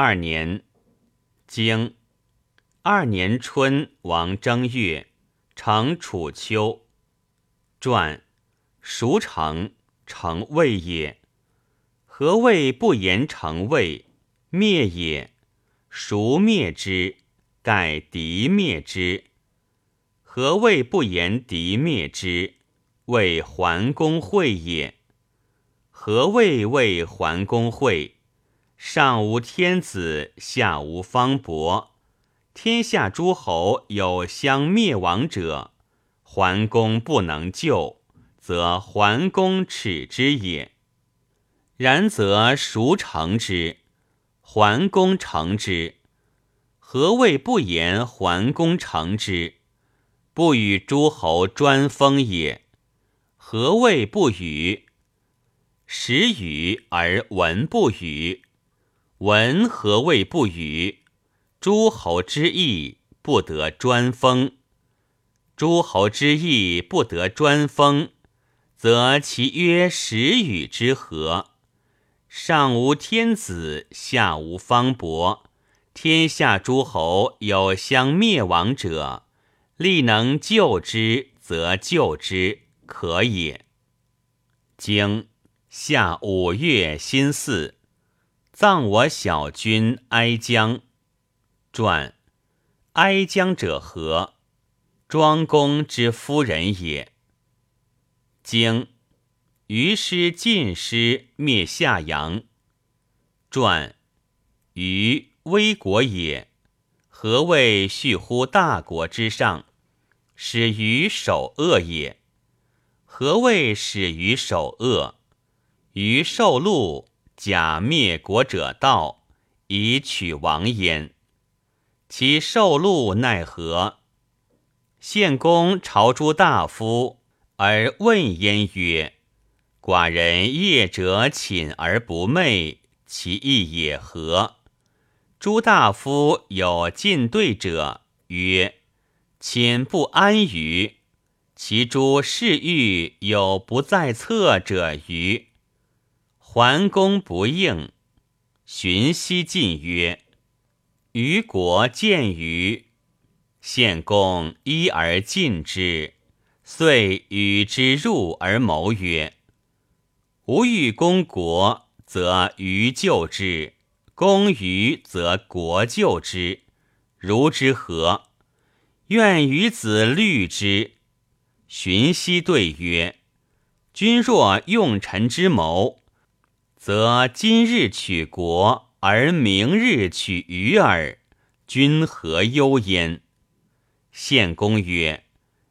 二年，经二年春，王正月，成楚秋。传孰成？成魏也。何谓不言成魏？灭也。孰灭之？盖敌灭之。何谓不言敌灭之？谓桓公会也。何谓谓桓公会？上无天子，下无方伯，天下诸侯有相灭亡者，桓公不能救，则桓公耻之也。然则孰成之？桓公成之。何谓不言桓公成之？不与诸侯专封也。何谓不与？时与而文不与。闻何谓不与？诸侯之义不得专封。诸侯之义不得专封，则其曰时与之和？上无天子，下无方伯，天下诸侯有相灭亡者，力能救之，则救之，可也。经夏五月辛巳。葬我小君哀姜。传哀姜者何？庄公之夫人也。经于师晋师灭夏阳。传于危国也。何谓续乎大国之上？始于首恶也。何谓始于首恶？于受禄。假灭国者道，以取王焉。其受禄奈何？献公朝诸大夫，而问焉曰：“寡人业者寝而不寐，其意也何？”诸大夫有进对者曰：“寝不安于。”其诸侍御有不在侧者于。桓公不应，荀息进曰：“虞国见于献公，一而进之，遂与之入而谋曰：‘吾欲攻国，则虞救之；攻虞，则国救之。如之何？愿与子虑之。’荀息对曰：‘君若用臣之谋。’”则今日取国，而明日取鱼耳，君何忧焉？献公曰：“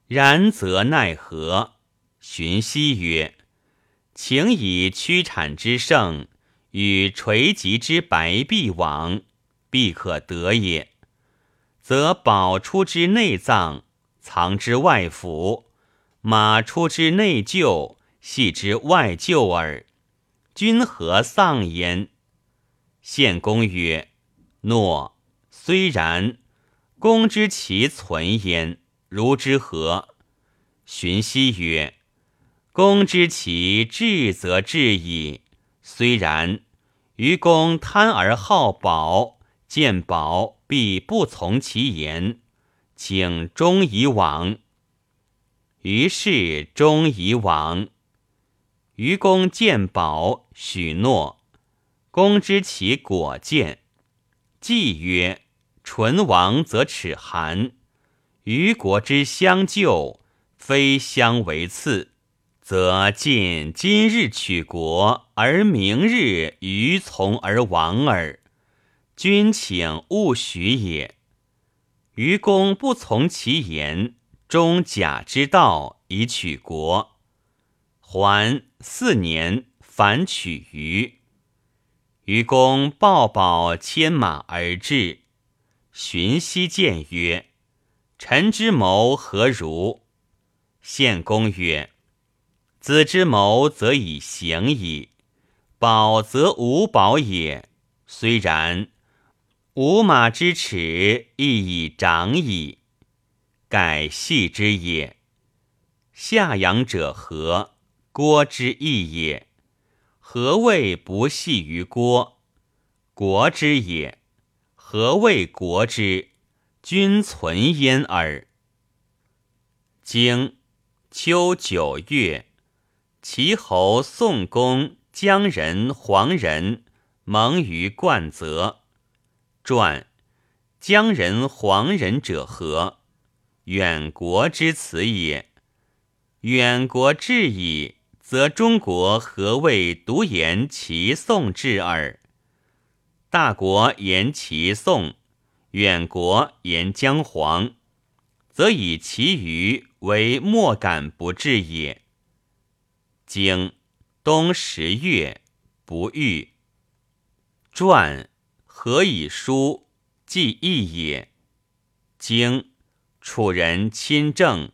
然则奈何？”荀息曰：“请以屈产之盛，与垂棘之白璧往，必可得也。则宝出之内脏，藏之外府；马出之内厩，系之外厩耳。”君何丧焉？献公曰：“诺。虽然，公之其存焉，如之何？”荀息曰：“公之其智则智矣。虽然，于公贪而好宝，见宝必不从其言，请终以往。于是终以往。”愚公见宝，许诺。公知其果见，既曰：“唇亡则齿寒。于国之相救，非相为次，则尽今日取国，而明日于从而亡耳。君请勿许也。”愚公不从其言，终假之道以取国。还四年，反取于愚公抱宝牵马而至。荀息见曰：“臣之谋何如？”献公曰：“子之谋则以行矣。宝则无宝也。虽然，吾马之齿亦已长矣，改系之也。下阳者何？”郭之义也，何谓不系于郭？国之也。何谓国之？君存焉耳。经秋九月，齐侯宋公姜人、黄人盟于冠泽。传姜人、黄人者何？远国之辞也。远国至矣，则中国何谓独言其宋至耳？大国言齐宋，远国言姜黄，则以其余为莫敢不至也。经冬十月，不遇。传何以书？既义也。经楚人亲政。